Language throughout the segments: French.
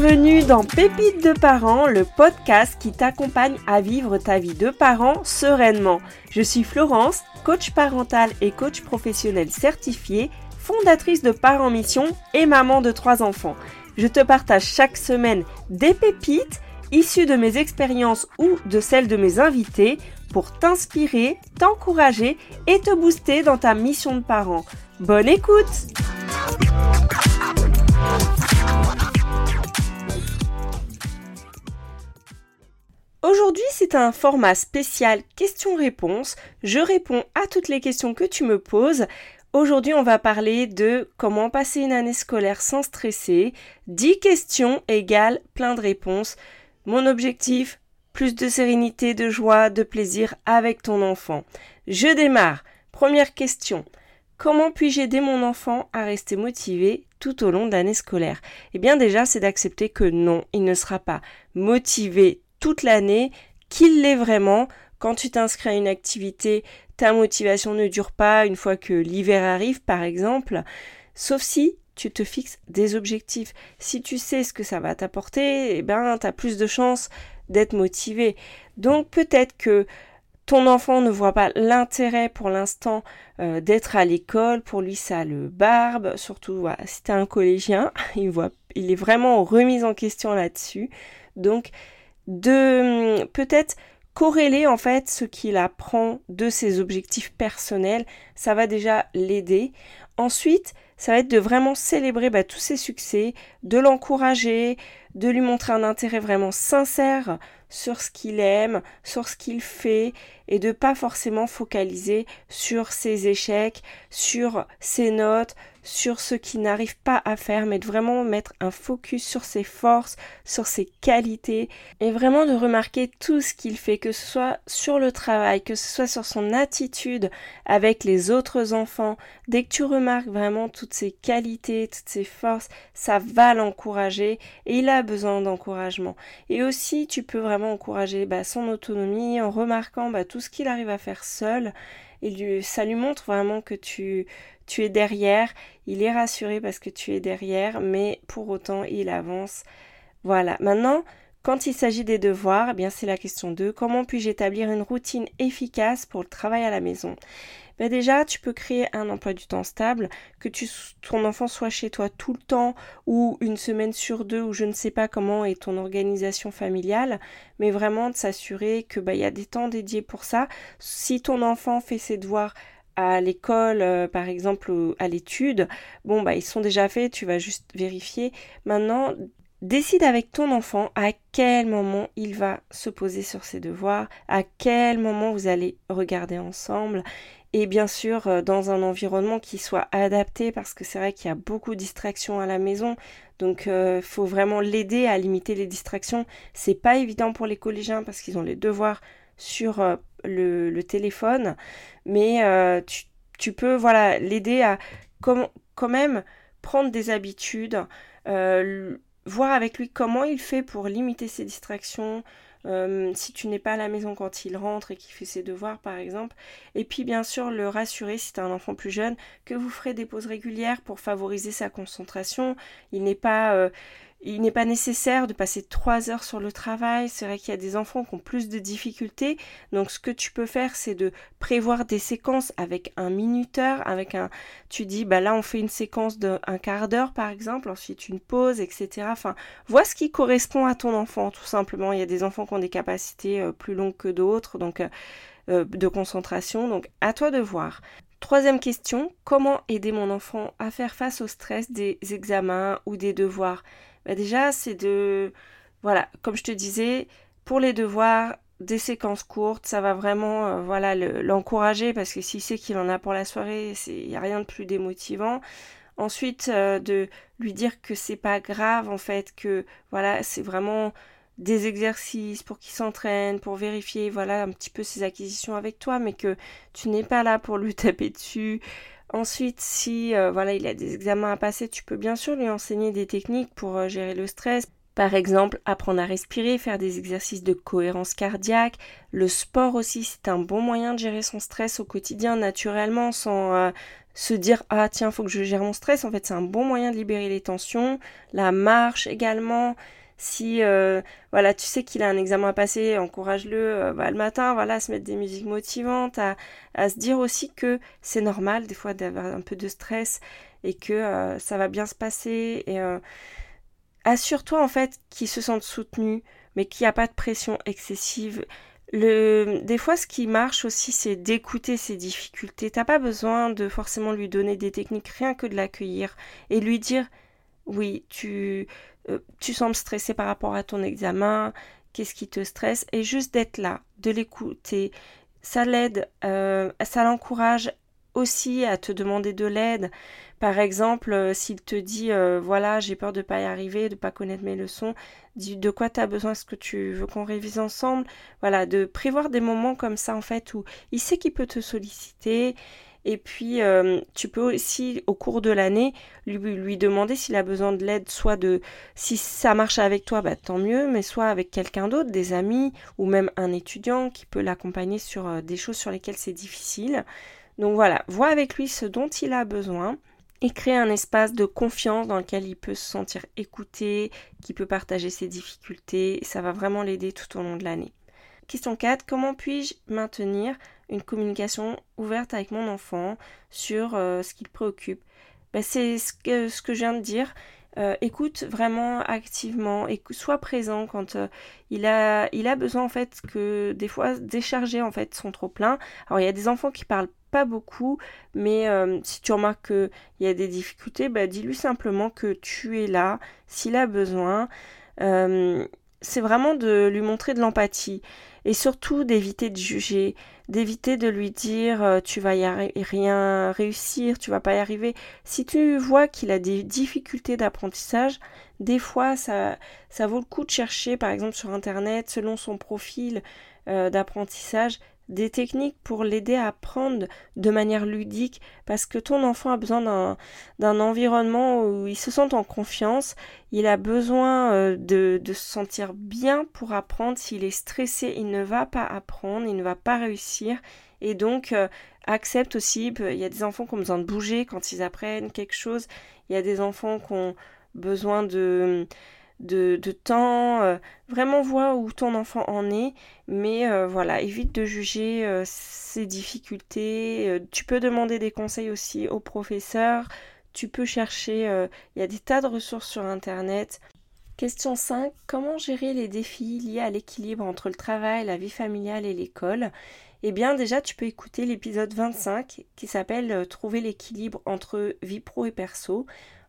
Bienvenue dans Pépites de parents, le podcast qui t'accompagne à vivre ta vie de parent sereinement. Je suis Florence, coach parental et coach professionnel certifié, fondatrice de Parents Mission et maman de trois enfants. Je te partage chaque semaine des pépites issues de mes expériences ou de celles de mes invités pour t'inspirer, t'encourager et te booster dans ta mission de parent. Bonne écoute Aujourd'hui, c'est un format spécial questions-réponses. Je réponds à toutes les questions que tu me poses. Aujourd'hui, on va parler de comment passer une année scolaire sans stresser. 10 questions égale plein de réponses. Mon objectif, plus de sérénité, de joie, de plaisir avec ton enfant. Je démarre. Première question. Comment puis-je aider mon enfant à rester motivé tout au long de l'année scolaire? Eh bien déjà, c'est d'accepter que non, il ne sera pas motivé toute l'année, qu'il l'est vraiment. Quand tu t'inscris à une activité, ta motivation ne dure pas une fois que l'hiver arrive, par exemple, sauf si tu te fixes des objectifs. Si tu sais ce que ça va t'apporter, eh ben, tu as plus de chances d'être motivé. Donc peut-être que ton enfant ne voit pas l'intérêt pour l'instant euh, d'être à l'école, pour lui ça le barbe, surtout si tu un collégien, il voit il est vraiment remis en question là-dessus. Donc de hum, peut-être corréler en fait ce qu'il apprend de ses objectifs personnels, ça va déjà l'aider. Ensuite, ça va être de vraiment célébrer bah, tous ses succès, de l'encourager, de lui montrer un intérêt vraiment sincère sur ce qu'il aime, sur ce qu'il fait, et de pas forcément focaliser sur ses échecs, sur ses notes, sur ce qu'il n'arrive pas à faire, mais de vraiment mettre un focus sur ses forces, sur ses qualités, et vraiment de remarquer tout ce qu'il fait, que ce soit sur le travail, que ce soit sur son attitude avec les autres enfants. Dès que tu remarques vraiment toutes ses qualités, toutes ses forces, ça va l'encourager, et il a besoin d'encouragement. Et aussi, tu peux vraiment encourager bah, son autonomie en remarquant bah, tout ce qu'il arrive à faire seul, et ça lui montre vraiment que tu tu es derrière, il est rassuré parce que tu es derrière, mais pour autant il avance. Voilà. Maintenant, quand il s'agit des devoirs, eh bien c'est la question 2. Comment puis-je établir une routine efficace pour le travail à la maison? Ben déjà, tu peux créer un emploi du temps stable, que ton enfant soit chez toi tout le temps ou une semaine sur deux ou je ne sais pas comment est ton organisation familiale, mais vraiment de s'assurer que bah, il y a des temps dédiés pour ça. Si ton enfant fait ses devoirs à l'école, euh, par exemple, à l'étude, bon, bah, ils sont déjà faits, tu vas juste vérifier. Maintenant, décide avec ton enfant à quel moment il va se poser sur ses devoirs, à quel moment vous allez regarder ensemble. Et bien sûr, euh, dans un environnement qui soit adapté, parce que c'est vrai qu'il y a beaucoup de distractions à la maison. Donc, il euh, faut vraiment l'aider à limiter les distractions. C'est pas évident pour les collégiens parce qu'ils ont les devoirs sur le, téléphone, mais euh, tu, peux voilà l'aider à quand même prendre des habitudes, euh, voir avec lui comment il fait pour limiter ses distractions, euh, si tu n'es pas à la maison quand il rentre et qu'il fait ses devoirs par exemple. Et puis bien sûr le rassurer si tu as un enfant plus jeune que vous ferez des pauses régulières pour favoriser sa concentration. Il n'est pas il n'est pas nécessaire de passer trois heures sur le travail. C'est vrai qu'il y a des enfants qui ont plus de difficultés. Donc, ce que tu peux faire, c'est de prévoir des séquences avec un minuteur, avec un. Tu dis, bah là, on fait une séquence d'un quart d'heure, par exemple, ensuite une pause, etc. Enfin, vois ce qui correspond à ton enfant, tout simplement. Il y a des enfants qui ont des capacités euh, plus longues que d'autres, donc euh, euh, de concentration. Donc, à toi de voir. Troisième question, comment aider mon enfant à faire face au stress des examens ou des devoirs? Bah, déjà, c'est de... Voilà, comme je te disais, pour les devoirs, des séquences courtes, ça va vraiment euh, voilà l'encourager parce que s'il sait qu'il en a pour la soirée, il n'y a rien de plus démotivant. Ensuite, euh, de lui dire que c'est pas grave en fait, que voilà, c'est vraiment des exercices pour qu'il s'entraîne, pour vérifier voilà un petit peu ses acquisitions avec toi, mais que tu n'es pas là pour lui taper dessus. Ensuite, si euh, voilà, il a des examens à passer, tu peux bien sûr lui enseigner des techniques pour euh, gérer le stress. Par exemple, apprendre à respirer, faire des exercices de cohérence cardiaque. Le sport aussi, c'est un bon moyen de gérer son stress au quotidien naturellement sans euh, se dire ah tiens, faut que je gère mon stress. En fait, c'est un bon moyen de libérer les tensions. La marche également. Si euh, voilà, tu sais qu'il a un examen à passer, encourage-le euh, bah, le matin, voilà, à se mettre des musiques motivantes, à, se dire aussi que c'est normal des fois d'avoir un peu de stress et que ça va bien se passer et assure-toi en fait qu'ils se sentent soutenus, mais qu'il n'y a pas de pression excessive. Des fois, ce qui marche aussi, c'est d'écouter ses difficultés. T'as pas besoin de forcément lui donner des techniques, rien que de l'accueillir et lui dire oui, tu, euh, tu sembles stressé par rapport à ton examen, qu'est-ce qui te stresse, et juste d'être là, de l'écouter. Ça l'aide, euh, ça l'encourage aussi à te demander de l'aide. Par exemple, euh, s'il te dit voilà, j'ai peur de pas y arriver, de pas connaître mes leçons, de quoi tu as besoin, est-ce que tu veux qu'on révise ensemble? Voilà, de prévoir des moments comme ça en fait où il sait qu'il peut te solliciter. Et puis, euh, tu peux aussi, au cours de l'année, lui, demander s'il a besoin de l'aide, soit de, si ça marche avec toi, bah, tant mieux, mais soit avec quelqu'un d'autre, des amis, ou même un étudiant qui peut l'accompagner sur des choses sur lesquelles c'est difficile. Donc voilà, vois avec lui ce dont il a besoin et créer un espace de confiance dans lequel il peut se sentir écouté, qui peut partager ses difficultés. ça va vraiment l'aider tout au long de l'année. Question 4. Comment puis-je maintenir une communication ouverte avec mon enfant sur euh, ce qu'il préoccupe ben, C'est ce que, ce je viens de dire. Euh, écoute vraiment activement et sois présent quand euh, il, a, besoin en fait que des fois décharger en fait son trop plein. Alors il y a des enfants qui parlent pas beaucoup, mais si tu remarques qu'il y a des difficultés, bah, dis-lui simplement que tu es là s'il a besoin. C'est vraiment de lui montrer de l'empathie et surtout d'éviter de juger, d'éviter de lui dire euh, tu vas y rien réussir, tu vas pas y arriver. Si tu vois qu'il a des difficultés d'apprentissage, des fois ça, ça vaut le coup de chercher par exemple sur internet selon son profil d'apprentissage des techniques pour l'aider à apprendre de manière ludique parce que ton enfant a besoin d'un environnement où il se sent en confiance, il a besoin euh, de, de, se sentir bien pour apprendre, s'il est stressé il ne va pas apprendre, il ne va pas réussir. Et donc euh, accepte aussi, il y a des enfants qui ont besoin de bouger quand ils apprennent quelque chose, il y a des enfants qui ont besoin de de, temps. Euh, vraiment vois où ton enfant en est. Mais euh, voilà, évite de juger euh, ses difficultés. tu peux demander des conseils aussi au professeur. Tu peux chercher, il y a des tas de ressources sur Internet. Question 5. Comment gérer les défis liés à l'équilibre entre le travail, la vie familiale et l'école? Eh bien déjà, tu peux écouter l'épisode 25 qui s'appelle Trouver l'équilibre entre vie pro et perso.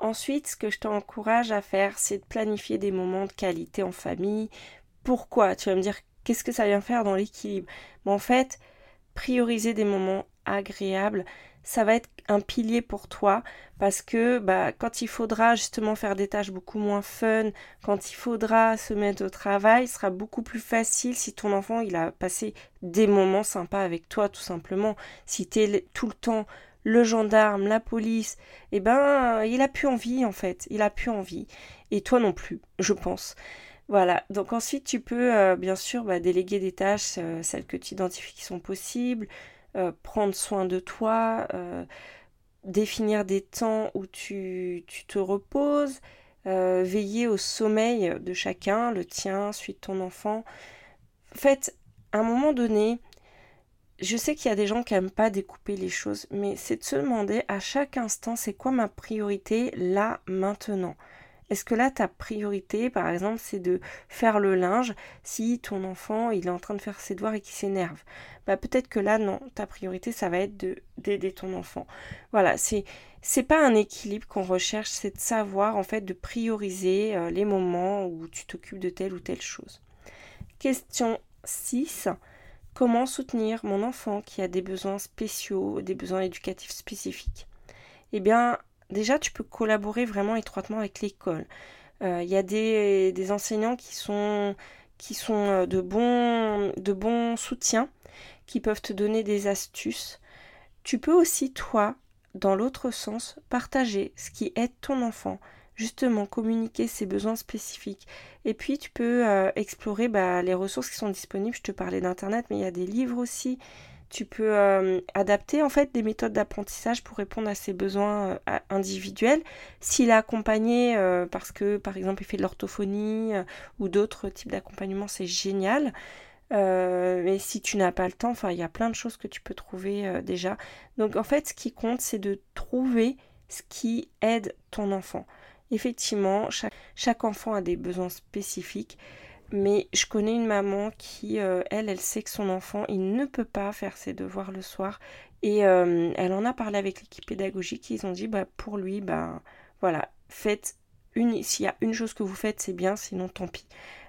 Ensuite, ce que je t'encourage à faire, c'est de planifier des moments de qualité en famille. Pourquoi? Tu vas me dire, qu'est-ce que ça vient faire dans l'équilibre? Mais en fait, prioriser des moments agréables, ça va être un pilier pour toi parce que bah, quand il faudra justement faire des tâches beaucoup moins fun, quand il faudra se mettre au travail, ce sera beaucoup plus facile si ton enfant il a passé des moments sympas avec toi tout simplement. Si tu es tout le temps le gendarme, la police, eh ben, il a plus envie en fait, il a plus envie. Et toi non plus, je pense. Voilà, donc ensuite tu peux euh, bien sûr bah, déléguer des tâches, euh, celles que tu identifies qui sont possibles, euh, prendre soin de toi, définir des temps où tu, tu te reposes, veiller au sommeil de chacun, le tien, celui de ton enfant. En fait, à un moment donné, je sais qu'il y a des gens qui n'aiment pas découper les choses, mais c'est de se demander à chaque instant c'est quoi ma priorité là maintenant? Est-ce que là ta priorité par exemple c'est de faire le linge si ton enfant il est en train de faire ses devoirs et qu'il s'énerve? Bah peut-être que là non, ta priorité ça va être de d'aider ton enfant. Voilà, c'est c'est pas un équilibre qu'on recherche, c'est de savoir en fait de prioriser euh, les moments où tu t'occupes de telle ou telle chose. Question 6. Comment soutenir mon enfant qui a des besoins spéciaux, des besoins éducatifs spécifiques Eh bien, déjà, tu peux collaborer vraiment étroitement avec l'école. Il euh, y a des, enseignants qui sont, euh, de, bons, de bons soutiens, qui peuvent te donner des astuces. Tu peux aussi, toi, dans l'autre sens, partager ce qui aide ton enfant. Justement communiquer ses besoins spécifiques. Et puis tu peux euh, explorer bah, les ressources qui sont disponibles. Je te parlais d'internet, mais il y a des livres aussi. Tu peux euh, adapter en fait des méthodes d'apprentissage pour répondre à ses besoins euh, individuels. S'il est accompagné parce que par exemple il fait de l'orthophonie ou d'autres types d'accompagnement, c'est génial. mais si tu n'as pas le temps, enfin il y a plein de choses que tu peux trouver déjà. Donc en fait ce qui compte c'est de trouver ce qui aide ton enfant. Effectivement, chaque, enfant a des besoins spécifiques, mais je connais une maman qui, euh, elle, elle sait que son enfant, il ne peut pas faire ses devoirs le soir. Et euh, elle en a parlé avec l'équipe pédagogique. Ils ont dit, bah, pour lui, bah, voilà, faites une. S'il y a une chose que vous faites, c'est bien, sinon tant pis.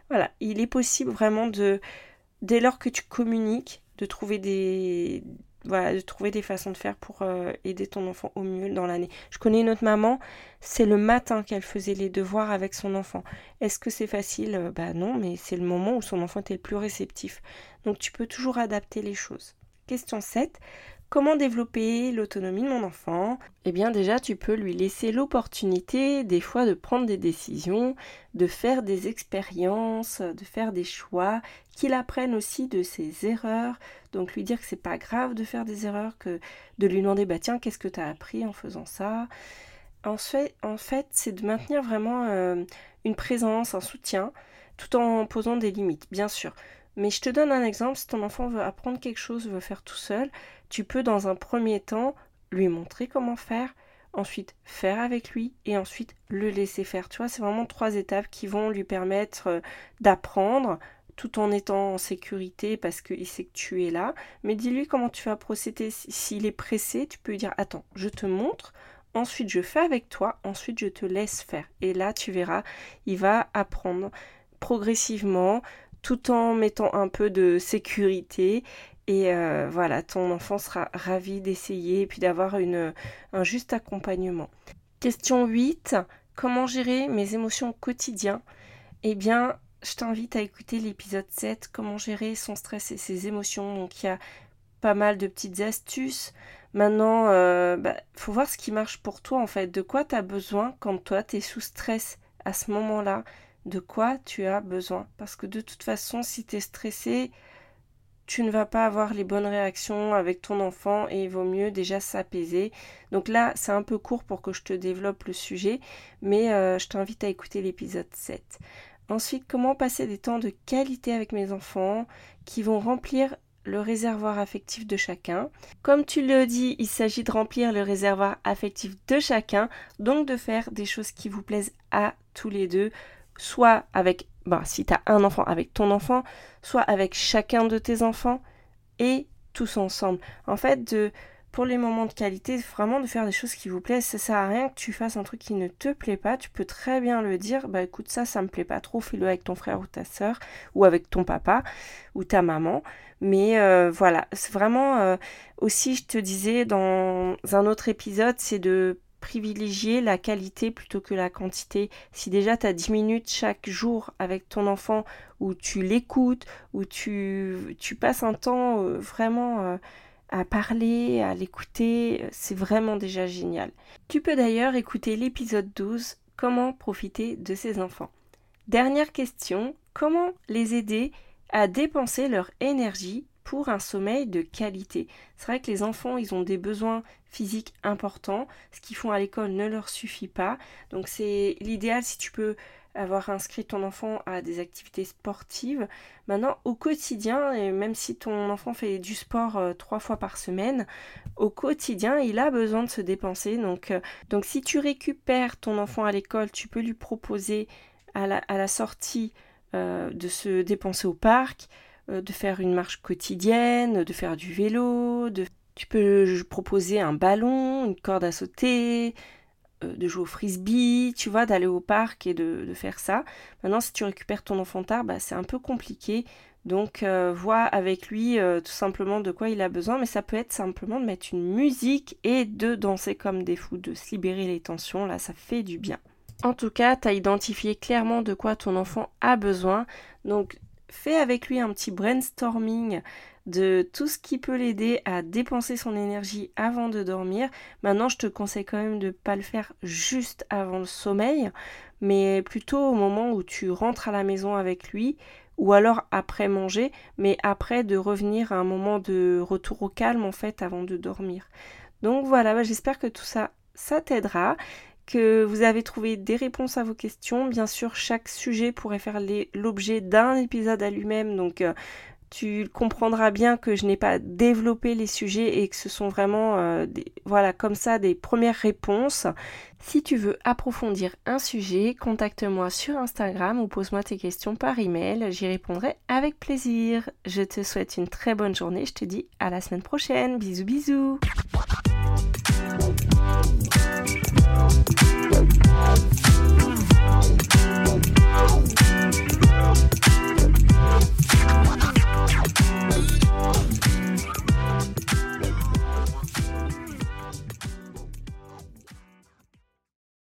Voilà, il est possible vraiment de, dès lors que tu communiques, de trouver des, voilà, de trouver des façons de faire pour euh, aider ton enfant au mieux dans l'année. Je connais une autre maman, c'est le matin qu'elle faisait les devoirs avec son enfant. Est-ce que c'est facile? Euh, Bah non, mais c'est le moment où son enfant était le plus réceptif. Donc tu peux toujours adapter les choses. Question 7. Comment développer l'autonomie de mon enfant? Eh bien déjà, tu peux lui laisser l'opportunité des fois de prendre des décisions, de faire des expériences, de faire des choix, qu'il apprenne aussi de ses erreurs. Donc lui dire que c'est pas grave de faire des erreurs, que de lui demander bah tiens, qu'est-ce que tu as appris en faisant ça? En fait, c'est de maintenir vraiment euh, une présence, un soutien, tout en posant des limites, bien sûr. Mais je te donne un exemple, si ton enfant veut apprendre quelque chose, veut faire tout seul, tu peux dans un premier temps lui montrer comment faire, ensuite faire avec lui et ensuite le laisser faire. Tu vois, c'est vraiment trois étapes qui vont lui permettre euh, d'apprendre tout en étant en sécurité parce qu'il sait que tu es là. Mais dis-lui comment tu vas procéder. S'il est pressé, tu peux lui dire Attends, je te montre. Ensuite, je fais avec toi. Ensuite, je te laisse faire. Et là, tu verras, il va apprendre progressivement tout en mettant un peu de sécurité et euh, voilà, ton enfant sera ravi d'essayer et puis d'avoir un juste accompagnement. Question 8. Comment gérer mes émotions quotidiennes Eh bien, je t'invite à écouter l'épisode 7, comment gérer son stress et ses émotions. Donc il y a pas mal de petites astuces. Maintenant, il euh, bah, faut voir ce qui marche pour toi en fait. De quoi tu as besoin quand toi tu es sous stress à ce moment-là? De quoi tu as besoin? Parce que de toute façon, si tu es stressé, tu ne vas pas avoir les bonnes réactions avec ton enfant et il vaut mieux déjà s'apaiser. Donc là, c'est un peu court pour que je te développe le sujet, mais euh, je t'invite à écouter l'épisode 7. Ensuite, comment passer des temps de qualité avec mes enfants qui vont remplir le réservoir affectif de chacun? Comme tu le dis, il s'agit de remplir le réservoir affectif de chacun, donc de faire des choses qui vous plaisent à tous les deux, soit avec, bah, si tu as un enfant, avec ton enfant, soit avec chacun de tes enfants, et tous ensemble. En fait, de pour les moments de qualité, vraiment de faire des choses qui vous plaisent. Ça sert à rien que tu fasses un truc qui ne te plaît pas. Tu peux très bien le dire, bah écoute ça, ça me plaît pas trop, fais-le avec ton frère ou ta soeur, ou avec ton papa ou ta maman. Mais euh, voilà, c'est vraiment euh, aussi, je te disais dans un autre épisode, c'est de privilégier la qualité plutôt que la quantité. Si déjà tu as 10 minutes chaque jour avec ton enfant où tu l'écoutes, où tu, tu passes un temps euh, vraiment à parler, à l'écouter, c'est vraiment déjà génial. Tu peux d'ailleurs écouter l'épisode 12, Comment profiter de ses enfants. Dernière question, comment les aider à dépenser leur énergie pour un sommeil de qualité. C'est vrai que les enfants, ils ont des besoins physiques importants. Ce qu'ils font à l'école ne leur suffit pas. Donc c'est l'idéal si tu peux avoir inscrit ton enfant à des activités sportives. Maintenant, au quotidien, et même si ton enfant fait du sport euh, trois fois par semaine, au quotidien, il a besoin de se dépenser. Donc, euh, donc si tu récupères ton enfant à l'école, tu peux lui proposer à la, à la sortie euh, de se dépenser au parc, de faire une marche quotidienne, de faire du vélo, de... tu peux proposer un ballon, une corde à sauter, euh, de jouer au frisbee, tu vois, d'aller au parc et de, faire ça. Maintenant, si tu récupères ton enfant tard, bah, c'est un peu compliqué. Donc, euh, vois avec lui euh, tout simplement de quoi il a besoin, mais ça peut être simplement de mettre une musique et de danser comme des fous, de se libérer les tensions. Là, ça fait du bien. En tout cas, tu as identifié clairement de quoi ton enfant a besoin. Donc, fais avec lui un petit brainstorming de tout ce qui peut l'aider à dépenser son énergie avant de dormir. Maintenant, je te conseille quand même de ne pas le faire juste avant le sommeil, mais plutôt au moment où tu rentres à la maison avec lui ou alors après manger, mais après de revenir à un moment de retour au calme en fait avant de dormir. Donc voilà, bah, j'espère que tout ça, ça t'aidera que vous avez trouvé des réponses à vos questions. Bien sûr, chaque sujet pourrait faire l'objet d'un épisode à lui-même, donc euh, tu comprendras bien que je n'ai pas développé les sujets et que ce sont vraiment euh, voilà comme ça des premières réponses. Si tu veux approfondir un sujet, contacte-moi sur Instagram ou pose-moi tes questions par email, j'y répondrai avec plaisir. Je te souhaite une très bonne journée, je te dis à la semaine prochaine. Bisous bisous.